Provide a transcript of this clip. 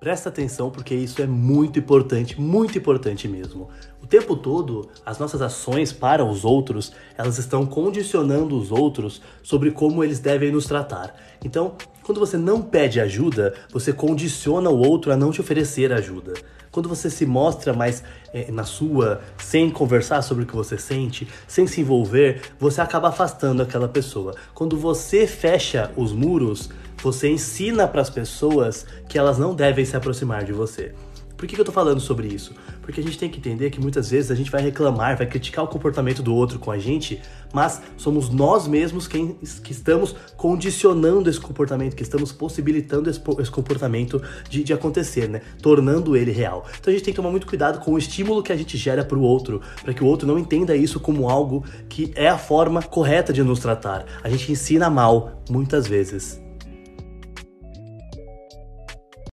Presta atenção porque isso é muito importante, muito importante mesmo. O tempo todo, as nossas ações para os outros, elas estão condicionando os outros sobre como eles devem nos tratar. Então, quando você não pede ajuda, você condiciona o outro a não te oferecer ajuda. Quando você se mostra mais é, na sua, sem conversar sobre o que você sente, sem se envolver, você acaba afastando aquela pessoa. Quando você fecha os muros, você ensina para as pessoas que elas não devem se aproximar de você. Por que, que eu tô falando sobre isso? Porque a gente tem que entender que muitas vezes a gente vai reclamar, vai criticar o comportamento do outro com a gente, mas somos nós mesmos quem que estamos condicionando esse comportamento, que estamos possibilitando esse, esse comportamento de, de, acontecer, né? Tornando ele real. Então a gente tem que tomar muito cuidado com o estímulo que a gente gera para o outro, para que o outro não entenda isso como algo que é a forma correta de nos tratar. A gente ensina mal muitas vezes.